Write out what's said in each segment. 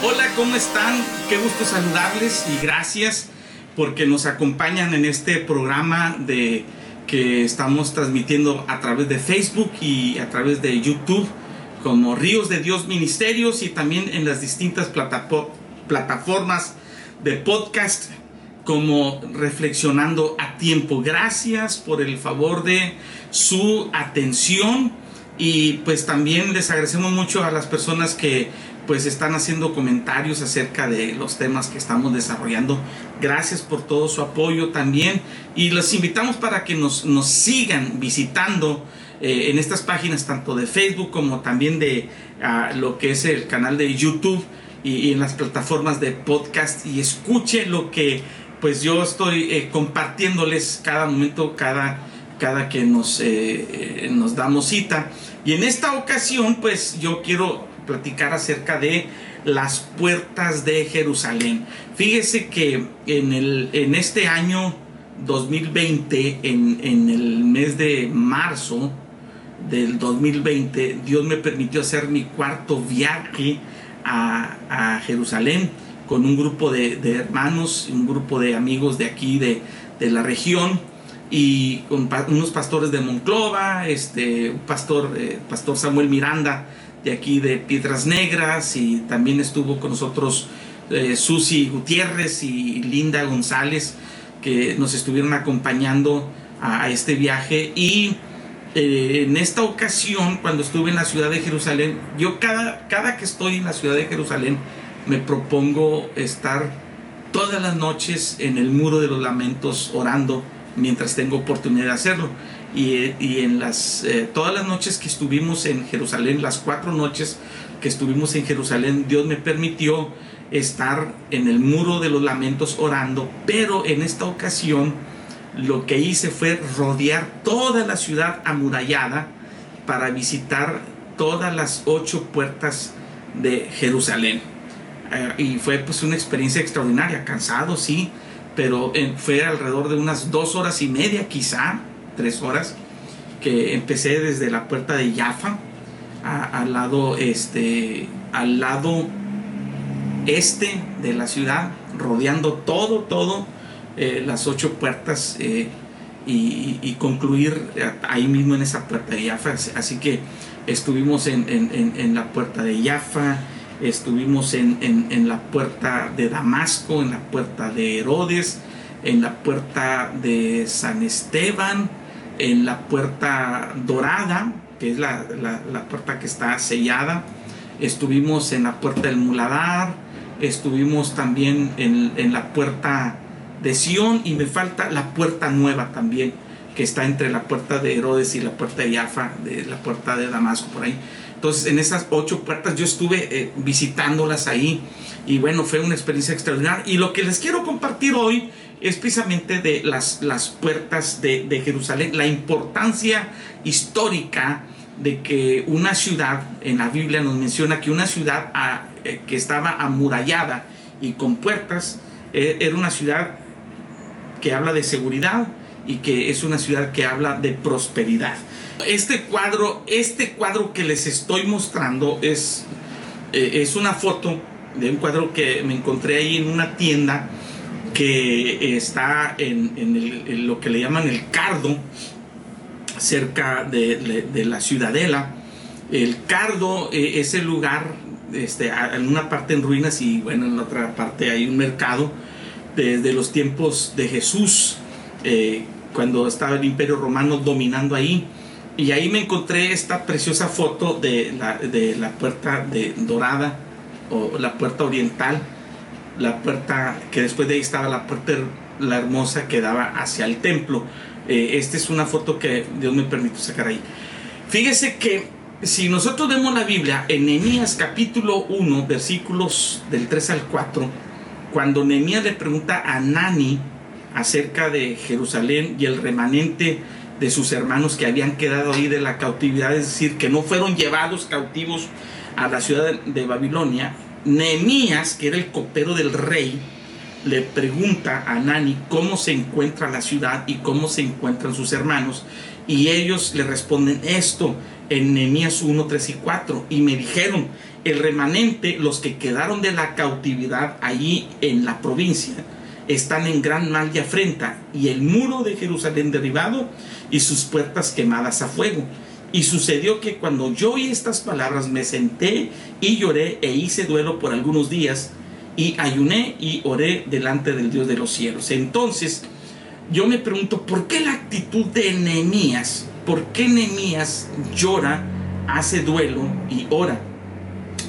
Hola, ¿cómo están? Qué gusto saludarles y gracias porque nos acompañan en este programa de que estamos transmitiendo a través de Facebook y a través de YouTube como Ríos de Dios Ministerios y también en las distintas plataformas de podcast como Reflexionando a Tiempo. Gracias por el favor de su atención y pues también les agradecemos mucho a las personas que pues están haciendo comentarios acerca de los temas que estamos desarrollando. Gracias por todo su apoyo también y los invitamos para que nos, nos sigan visitando eh, en estas páginas tanto de Facebook como también de ah, lo que es el canal de YouTube y, en las plataformas de podcast y escuche lo que pues yo estoy eh, compartiéndoles cada momento, cada, cada que nos, eh, nos damos cita. Y en esta ocasión pues yo quiero platicar acerca de las puertas de Jerusalén. Fíjese que en, el, en este año 2020, en, en el mes de marzo del 2020, Dios me permitió hacer mi cuarto viaje a, a Jerusalén con un grupo de, de, hermanos, un grupo de amigos de aquí, de, de la región, y con unos pastores de Monclova, este, un pastor, eh, pastor Samuel Miranda, de aquí de Piedras Negras y también estuvo con nosotros eh, Susi Gutiérrez y Linda González que nos estuvieron acompañando a, este viaje. Y eh, en esta ocasión cuando estuve en la ciudad de Jerusalén yo cada, cada que estoy en la ciudad de Jerusalén me propongo estar todas las noches en el muro de los lamentos orando mientras tengo oportunidad de hacerlo y, en las, eh, todas las noches que estuvimos en Jerusalén, las cuatro noches que estuvimos en Jerusalén, Dios me permitió estar en el muro de los lamentos orando, pero en esta ocasión lo que hice fue rodear toda la ciudad amurallada para visitar todas las ocho puertas de Jerusalén. Eh, y fue pues una experiencia extraordinaria, cansado, sí, pero fue alrededor de unas dos horas y media quizá tres horas, que empecé desde la puerta de Jaffa, al lado este, al lado este de la ciudad, rodeando todo, todo, eh, las ocho puertas eh, y, concluir ahí mismo en esa puerta de Jaffa. Así que estuvimos en, la puerta de Jaffa, estuvimos en, en, la puerta de Damasco, en la puerta de Herodes, en la puerta de San Esteban, en la puerta dorada, que es la, puerta que está sellada. Estuvimos en la puerta del muladar, estuvimos también en, la puerta de Sión y me falta la puerta nueva también, que está entre la puerta de Herodes y la puerta de Jaffa, de la puerta de Damasco por ahí. Entonces, en esas ocho puertas yo estuve eh, visitándolas ahí y bueno, fue una experiencia extraordinaria. Y lo que les quiero compartir hoy es precisamente de las, las puertas de, Jerusalén, la importancia histórica de que una ciudad, en la Biblia nos menciona que una ciudad ah, eh, que estaba amurallada y con puertas, eh, era una ciudad que habla de seguridad y que es una ciudad que habla de prosperidad. Este cuadro, este cuadro que les estoy mostrando es, eh, es una foto de un cuadro que me encontré ahí en una tienda que está en, lo que le llaman el Cardo, cerca de, la ciudadela. El Cardo eh, es el lugar, este, en una parte en ruinas y bueno, en la otra parte hay un mercado desde los tiempos de Jesús, eh, cuando estaba el imperio romano dominando ahí. Y ahí me encontré esta preciosa foto de la, de la puerta de dorada o la puerta oriental la puerta, que después de ahí estaba la puerta, la hermosa que daba hacia el templo. Eh, esta es una foto que Dios me permitió sacar ahí. Fíjese que si nosotros vemos la Biblia en Nehemías capítulo 1, versículos del 3 al 4, cuando Nehemías le pregunta a Nani acerca de Jerusalén y el remanente de sus hermanos que habían quedado ahí de la cautividad, es decir, que no fueron llevados cautivos a la ciudad de Babilonia, Nehemías, que era el copero del rey, le pregunta a Nani cómo se encuentra la ciudad y cómo se encuentran sus hermanos. Y ellos le responden esto en Nehemías 1, 3 y 4. Y me dijeron, el remanente, los que quedaron de la cautividad allí en la provincia, están en gran mal y afrenta, y el muro de Jerusalén derribado y sus puertas quemadas a fuego. Y sucedió que cuando yo oí estas palabras me senté y lloré e hice duelo por algunos días y ayuné y oré delante del Dios de los cielos. Entonces yo me pregunto, ¿por qué la actitud de Nehemías? ¿Por qué Nehemías llora, hace duelo y ora?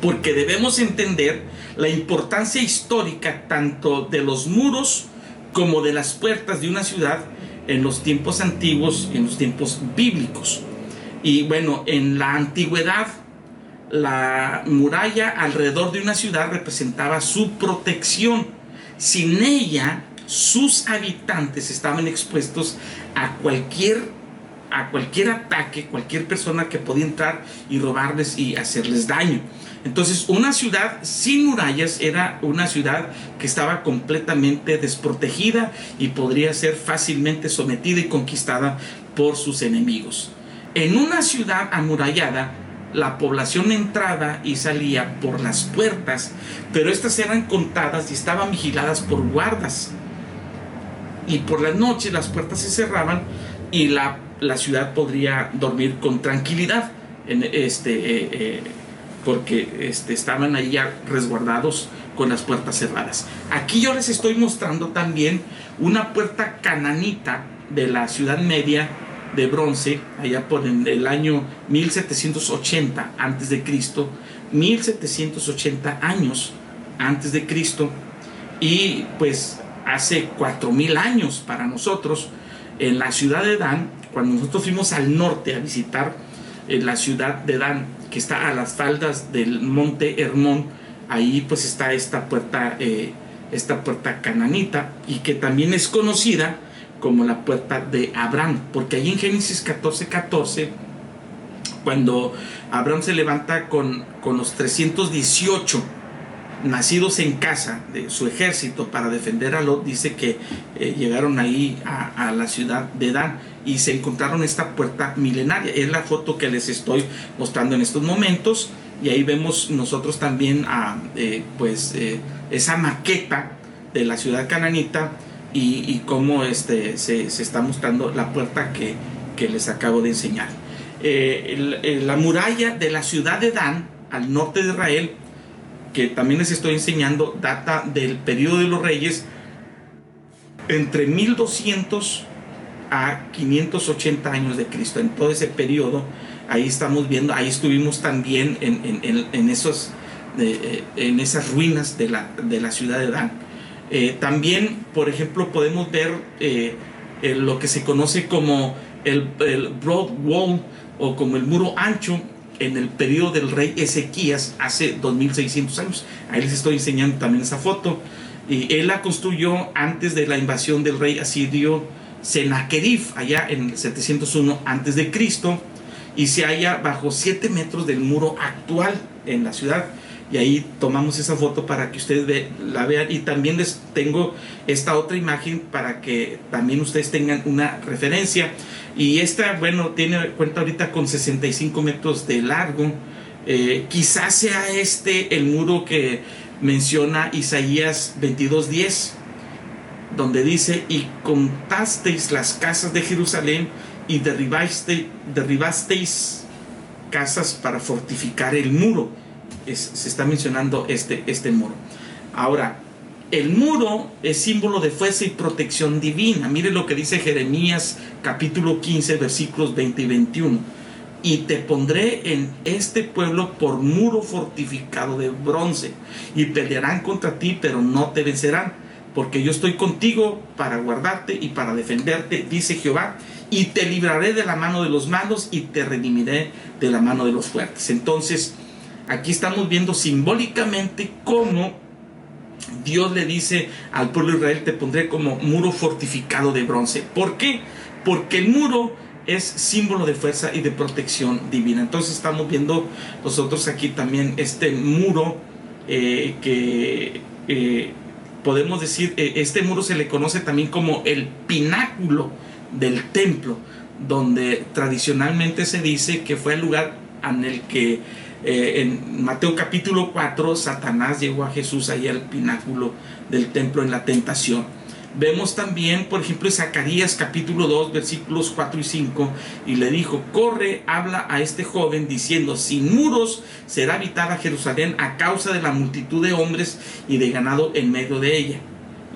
Porque debemos entender la importancia histórica tanto de los muros como de las puertas de una ciudad en los tiempos antiguos en los tiempos bíblicos. Y bueno, en la antigüedad, la muralla alrededor de una ciudad representaba su protección. Sin ella, sus habitantes estaban expuestos a cualquier a cualquier ataque, cualquier persona que podía entrar y robarles y hacerles daño. Entonces, una ciudad sin murallas era una ciudad que estaba completamente desprotegida y podría ser fácilmente sometida y conquistada por sus enemigos. En una ciudad amurallada, la población entraba y salía por las puertas, pero estas eran contadas y estaban vigiladas por guardas. Y por la noche las puertas se cerraban y la, la ciudad podría dormir con tranquilidad, este, eh, eh, porque este, estaban ahí ya resguardados con las puertas cerradas. Aquí yo les estoy mostrando también una puerta cananita de la ciudad media de bronce, allá por el año 1780 antes de Cristo, 1780 años antes de Cristo, y pues hace 4000 años para nosotros, en la ciudad de Dan, cuando nosotros fuimos al norte a visitar la ciudad de Dan, que está a las faldas del monte Hermón, ahí pues está esta puerta, eh, esta puerta cananita, y que también es conocida como la puerta de Abraham, porque ahí en Génesis 14, 14, cuando Abraham se levanta con, con los 318 nacidos en casa de su ejército para defender a Lot, dice que eh, llegaron ahí a, la ciudad de Dan y se encontraron esta puerta milenaria. Es la foto que les estoy mostrando en estos momentos y ahí vemos nosotros también a, eh, pues, eh, esa maqueta de la ciudad cananita y, cómo este, se, está mostrando la puerta que, les acabo de enseñar. La muralla de la ciudad de Dan, al norte de Israel, que también les estoy enseñando, data del periodo de los reyes entre 1200 a 580 años de Cristo. En todo ese periodo, ahí estamos viendo, ahí estuvimos también en, esos, eh, en esas ruinas de la, de la ciudad de Dan. Eh, también, por ejemplo, podemos ver eh, lo que se conoce como el, Broad Wall o como el muro ancho en el periodo del rey Ezequías hace 2600 años. Ahí les estoy enseñando también esa foto. Y él la construyó antes de la invasión del rey asirio Sennacherib, allá en el 701 antes de Cristo, y se halla bajo 7 metros del muro actual en la ciudad y ahí tomamos esa foto para que ustedes la vean. Y también les tengo esta otra imagen para que también ustedes tengan una referencia. Y esta bueno tiene cuenta ahorita con 65 metros de largo. Eh, quizás sea este el muro que menciona Isaías 22:10 donde dice y contasteis las casas de Jerusalén y derribasteis, derribasteis casas para fortificar el muro se está mencionando este, este muro. Ahora, el muro es símbolo de fuerza y protección divina. Mire lo que dice Jeremías capítulo 15 versículos 20 y 21. Y te pondré en este pueblo por muro fortificado de bronce. Y pelearán contra ti, pero no te vencerán. Porque yo estoy contigo para guardarte y para defenderte, dice Jehová. Y te libraré de la mano de los malos y te redimiré de la mano de los fuertes. Entonces, Aquí estamos viendo simbólicamente cómo Dios le dice al pueblo de Israel, te pondré como muro fortificado de bronce. ¿Por qué? Porque el muro es símbolo de fuerza y de protección divina. Entonces estamos viendo nosotros aquí también este muro eh, que eh, podemos decir, eh, este muro se le conoce también como el pináculo del templo donde tradicionalmente se dice que fue el lugar en el que eh, en Mateo capítulo 4 Satanás llegó a Jesús ahí al pináculo del templo en la tentación. Vemos también, por ejemplo, en Zacarías capítulo 2, versículos 4 y 5, y le dijo, corre, habla a este joven diciendo, sin muros será habitada Jerusalén a causa de la multitud de hombres y de ganado en medio de ella.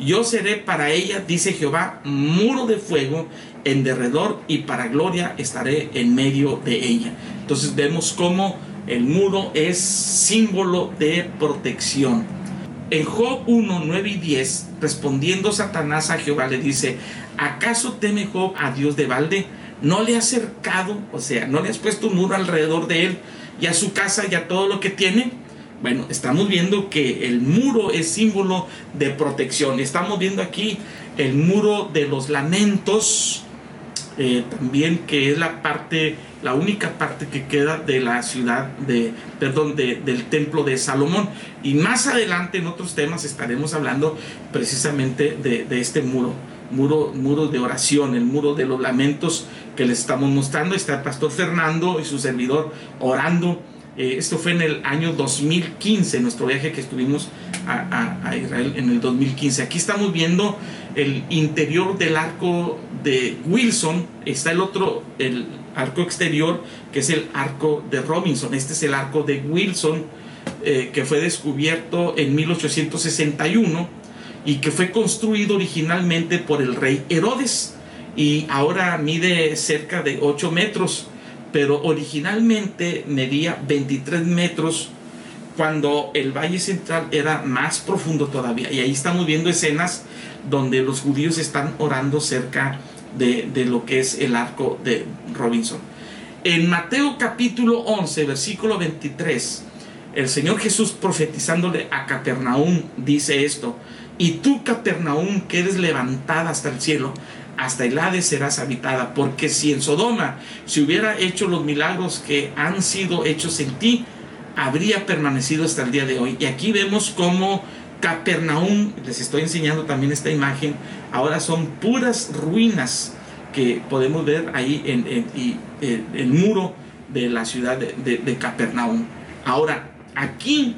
Yo seré para ella, dice Jehová, muro de fuego en derredor y para gloria estaré en medio de ella. Entonces vemos cómo el muro es símbolo de protección. En Job 1, 9 y 10, respondiendo Satanás a Jehová, le dice, ¿acaso teme Job a Dios de balde? ¿No le ha cercado, o sea, no le has puesto un muro alrededor de él y a su casa y a todo lo que tiene? Bueno, estamos viendo que el muro es símbolo de protección. Estamos viendo aquí el muro de los lamentos, eh, también que es la parte, la única parte que queda de la ciudad de, perdón, del templo de Salomón. Y más adelante en otros temas estaremos hablando precisamente de, este muro, muro, muro de oración, el muro de los lamentos que les estamos mostrando. Está el pastor Fernando y su servidor orando. Eh, esto fue en el año 2015, nuestro viaje que estuvimos a, a Israel en el 2015. Aquí estamos viendo el interior del arco de Wilson, está el otro, el arco exterior, que es el arco de Robinson. Este es el arco de Wilson, eh, que fue descubierto en 1861 y que fue construido originalmente por el rey Herodes y ahora mide cerca de 8 metros, pero originalmente medía 23 metros cuando el Valle Central era más profundo todavía. Y ahí estamos viendo escenas donde los judíos están orando cerca de, lo que es el arco de Robinson. En Mateo capítulo 11, versículo 23, el Señor Jesús profetizándole a Capernaum dice esto, y tú Capernaum quedes levantada hasta el cielo, hasta el Hades serás habitada, porque si en Sodoma se hubiera hecho los milagros que han sido hechos en ti, habría permanecido hasta el día de hoy. Y aquí vemos cómo Capernaum, les estoy enseñando también esta imagen, ahora son puras ruinas que podemos ver ahí en, el muro de la ciudad de, Capernaum. Ahora, aquí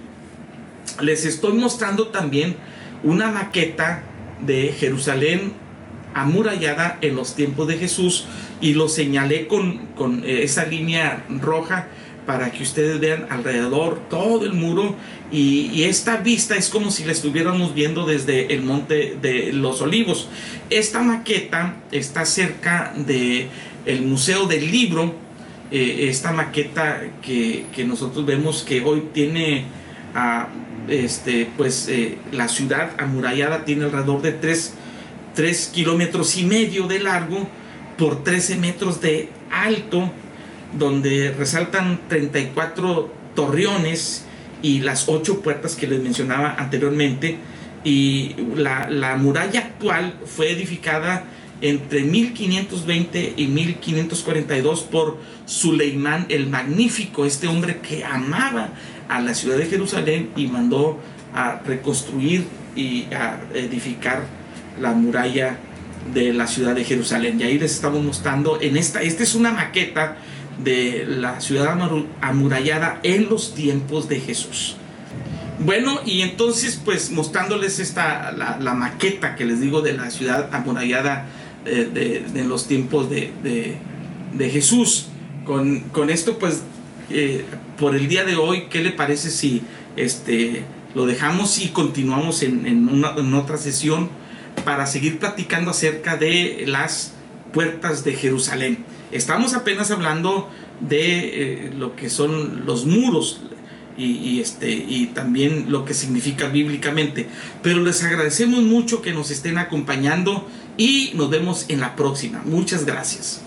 les estoy mostrando también una maqueta de Jerusalén amurallada en los tiempos de Jesús y lo señalé con, con esa línea roja para que ustedes vean alrededor todo el muro y, esta vista es como si la estuviéramos viendo desde el monte de los olivos. Esta maqueta está cerca del el Museo del Libro, eh, esta maqueta que, nosotros vemos que hoy tiene a este, pues eh, la ciudad amurallada tiene alrededor de 3, 3 kilómetros y medio de largo por 13 metros de alto donde resaltan 34 torreones y las ocho puertas que les mencionaba anteriormente. Y la, muralla actual fue edificada entre 1520 y 1542 por Suleimán el Magnífico, este hombre que amaba a la ciudad de Jerusalén y mandó a reconstruir y a edificar la muralla de la ciudad de Jerusalén. Y ahí les estamos mostrando en esta, esta es una maqueta de la ciudad amurallada en los tiempos de Jesús. Bueno, y entonces pues mostrándoles esta, la, maqueta que les digo de la ciudad amurallada eh, de, los tiempos de, Jesús. Con, esto pues eh, por el día de hoy, ¿qué le parece si este, lo dejamos y continuamos en, en otra sesión para seguir platicando acerca de las puertas de Jerusalén? Estamos apenas hablando de eh, lo que son los muros y, este, y también lo que significa bíblicamente. Pero les agradecemos mucho que nos estén acompañando y nos vemos en la próxima. Muchas gracias.